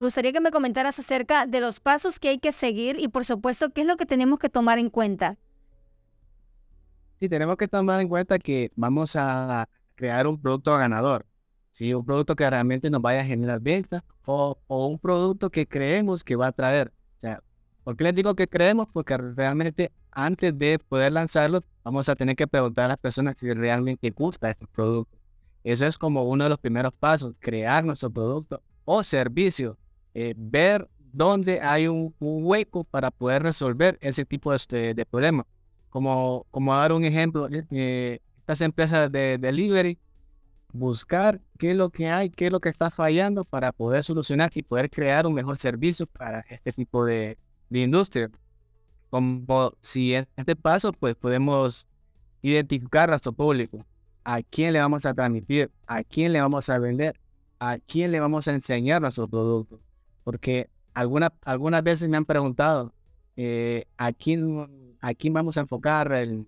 Gustaría que me comentaras acerca de los pasos que hay que seguir y por supuesto qué es lo que tenemos que tomar en cuenta. Sí, tenemos que tomar en cuenta que vamos a crear un producto ganador. ¿sí? Un producto que realmente nos vaya a generar ventas o, o un producto que creemos que va a traer. O sea, ¿por qué les digo que creemos? Porque realmente antes de poder lanzarlo, vamos a tener que preguntar a las personas si realmente gusta este producto. Eso es como uno de los primeros pasos, crear nuestro producto o servicio, eh, ver dónde hay un, hueco para poder resolver ese tipo de, este, problemas. Como, como dar un ejemplo, eh, estas empresas de delivery, buscar qué es lo que hay, qué es lo que está fallando para poder solucionar y poder crear un mejor servicio para este tipo de, industria. Como si en este paso, pues podemos identificar a nuestro público, a quién le vamos a transmitir, a quién le vamos a vender, a quién le vamos a enseñar nuestro producto. Porque alguna, algunas veces me han preguntado, eh, ¿a, quién, ¿a quién vamos a enfocar el,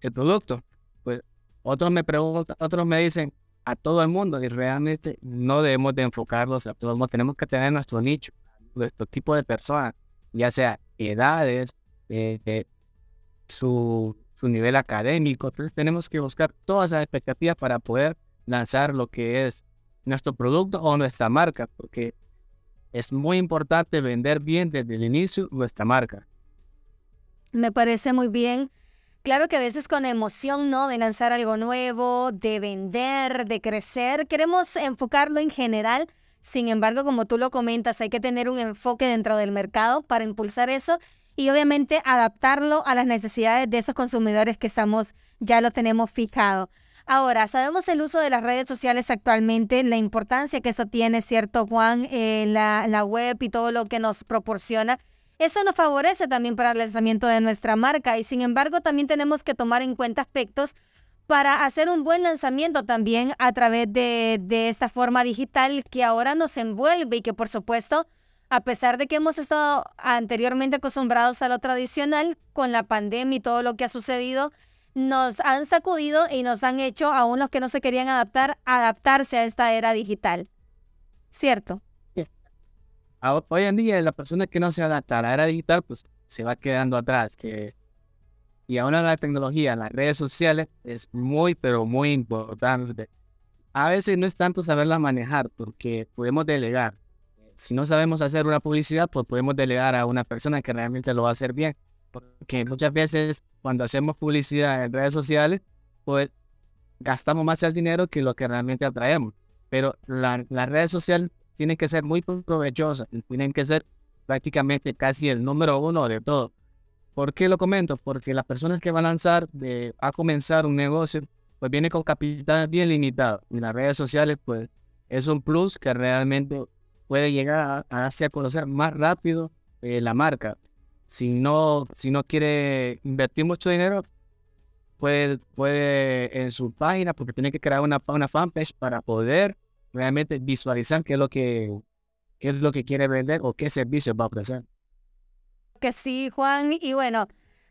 el producto? Pues otros me preguntan, otros me dicen, a todo el mundo y realmente no debemos de enfocarlos a todo el mundo. Tenemos que tener nuestro nicho, nuestro tipo de personas, ya sea edades, eh, su, su nivel académico. Entonces tenemos que buscar todas las expectativas para poder lanzar lo que es nuestro producto o nuestra marca, porque es muy importante vender bien desde el inicio nuestra marca. Me parece muy bien. Claro que a veces con emoción, ¿no? De lanzar algo nuevo, de vender, de crecer, queremos enfocarlo en general. Sin embargo, como tú lo comentas, hay que tener un enfoque dentro del mercado para impulsar eso y obviamente adaptarlo a las necesidades de esos consumidores que estamos, ya lo tenemos fijado. Ahora, sabemos el uso de las redes sociales actualmente, la importancia que eso tiene, ¿cierto, Juan? en la, la web y todo lo que nos proporciona. Eso nos favorece también para el lanzamiento de nuestra marca y sin embargo también tenemos que tomar en cuenta aspectos para hacer un buen lanzamiento también a través de, de, esta forma digital que ahora nos envuelve y que por supuesto, a pesar de que hemos estado anteriormente acostumbrados a lo tradicional, con la pandemia y todo lo que ha sucedido, nos han sacudido y nos han hecho, a unos que no se querían adaptar, adaptarse a esta era digital. ¿Cierto? Hoy en día la persona que no se adapta a la era digital, pues se va quedando atrás. Que... Y ahora la tecnología, las redes sociales, es muy, pero muy importante. A veces no es tanto saberla manejar, porque podemos delegar. Si no sabemos hacer una publicidad, pues podemos delegar a una persona que realmente lo va a hacer bien porque muchas veces cuando hacemos publicidad en redes sociales, pues gastamos más el dinero que lo que realmente atraemos. Pero las redes sociales tienen que ser muy provechosas, tienen que ser prácticamente casi el número uno de todo. ¿Por qué lo comento? Porque las personas que van a lanzar, de, a comenzar un negocio, pues viene con capital bien limitado. Y las redes sociales, pues es un plus que realmente puede llegar a, hacer conocer más rápido eh, la marca si no, si no quiere invertir mucho dinero, puede, puede en su página, porque tiene que crear una, una fanpage para poder realmente visualizar qué es lo que, qué es lo que quiere vender o qué servicio va a ofrecer. Que sí, Juan. Y bueno,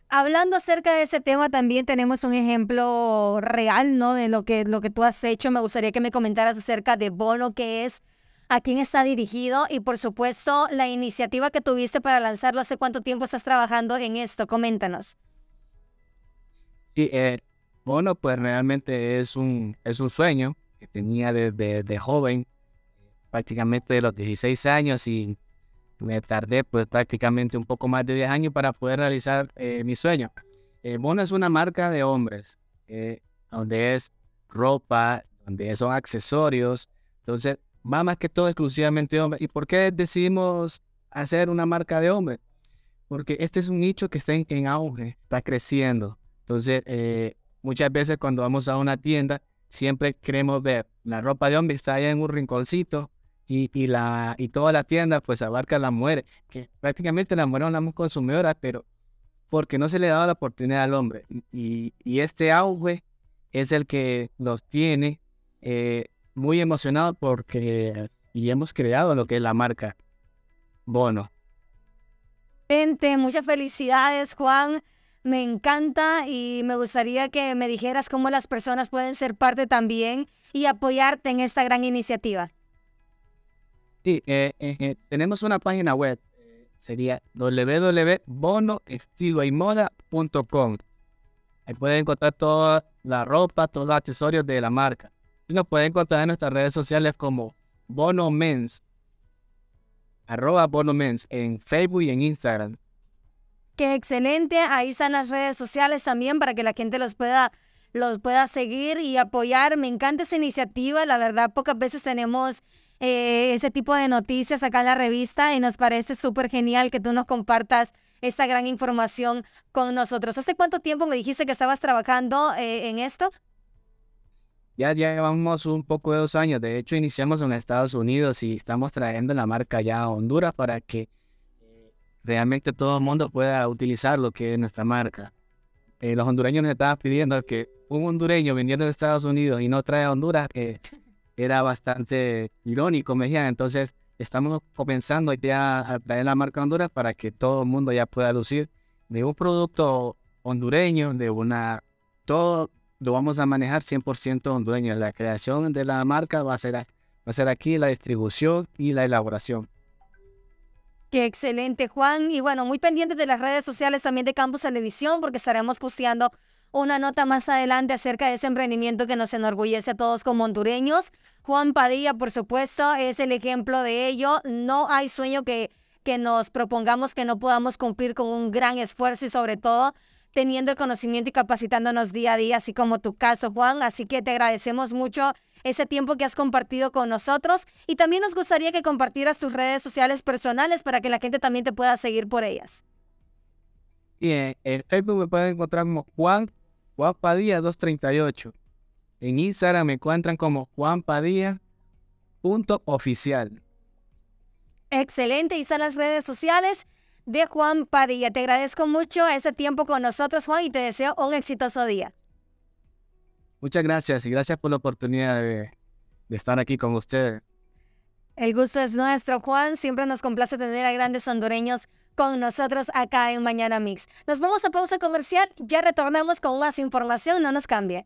hablando acerca de ese tema, también tenemos un ejemplo real, ¿no? De lo que, lo que tú has hecho. Me gustaría que me comentaras acerca de Bono, que es a quién está dirigido y por supuesto la iniciativa que tuviste para lanzarlo. ¿Hace cuánto tiempo estás trabajando en esto? Coméntanos. Sí, eh, bueno, pues realmente es un, es un sueño que tenía desde de joven, prácticamente de los 16 años y me tardé pues prácticamente un poco más de 10 años para poder realizar eh, mi sueño. Eh, es una marca de hombres, eh, donde es ropa, donde son accesorios. Entonces, va más que todo exclusivamente hombres. ¿Y por qué decidimos hacer una marca de hombres? Porque este es un nicho que está en, auge, está creciendo. Entonces, eh, muchas veces cuando vamos a una tienda, siempre queremos ver la ropa de hombre está ahí en un rinconcito y, y, la, y toda la tienda pues abarca a las mujeres, que prácticamente las mujeres son las consumidoras, pero porque no se le da la oportunidad al hombre. Y, y este auge es el que nos tiene eh, muy emocionado porque y hemos creado lo que es la marca Bono. Muchas felicidades, Juan. Me encanta y me gustaría que me dijeras cómo las personas pueden ser parte también y apoyarte en esta gran iniciativa. Sí, eh, eh, eh, tenemos una página web, sería www.bonoestiloymoda.com. Ahí pueden encontrar toda la ropa, todos los accesorios de la marca. Nos pueden encontrar en nuestras redes sociales como Bono Men's, arroba Bono Men's, en Facebook y en Instagram. Qué excelente. Ahí están las redes sociales también para que la gente los pueda, los pueda seguir y apoyar. Me encanta esa iniciativa. La verdad, pocas veces tenemos eh, ese tipo de noticias acá en la revista y nos parece súper genial que tú nos compartas esta gran información con nosotros. ¿Hace cuánto tiempo me dijiste que estabas trabajando eh, en esto? Ya, llevamos un poco de dos años. De hecho, iniciamos en Estados Unidos y estamos trayendo la marca ya a Honduras para que eh, realmente todo el mundo pueda utilizar lo que es nuestra marca. Eh, los hondureños nos estaban pidiendo que un hondureño viniendo de Estados Unidos y no trae a Honduras, que era bastante irónico, me decían. Entonces, estamos comenzando ya a traer la marca Honduras para que todo el mundo ya pueda lucir de un producto hondureño, de una, todo lo vamos a manejar 100% hondureño. La creación de la marca va a ser, va a ser aquí la distribución y la elaboración. Qué excelente, Juan. Y bueno, muy pendientes de las redes sociales también de Campus Televisión, porque estaremos posteando una nota más adelante acerca de ese emprendimiento que nos enorgullece a todos como hondureños. Juan Padilla, por supuesto, es el ejemplo de ello. No hay sueño que, que nos propongamos que no podamos cumplir con un gran esfuerzo y sobre todo teniendo el conocimiento y capacitándonos día a día, así como tu caso, Juan. Así que te agradecemos mucho ese tiempo que has compartido con nosotros y también nos gustaría que compartieras tus redes sociales personales para que la gente también te pueda seguir por ellas. Y en, Facebook me pueden encontrar como Juan, Juan Padilla 238. En Instagram me encuentran como Juan Padilla punto oficial. Excelente, y están las redes sociales de Juan Padilla. Te agradezco mucho ese tiempo con nosotros, Juan, y te deseo un exitoso día. Muchas gracias y gracias por la oportunidad de, de estar aquí con ustedes. El gusto es nuestro, Juan. Siempre nos complace tener a grandes hondureños con nosotros acá en Mañana Mix. Nos vamos a pausa comercial, ya retornamos con más información, no nos cambie.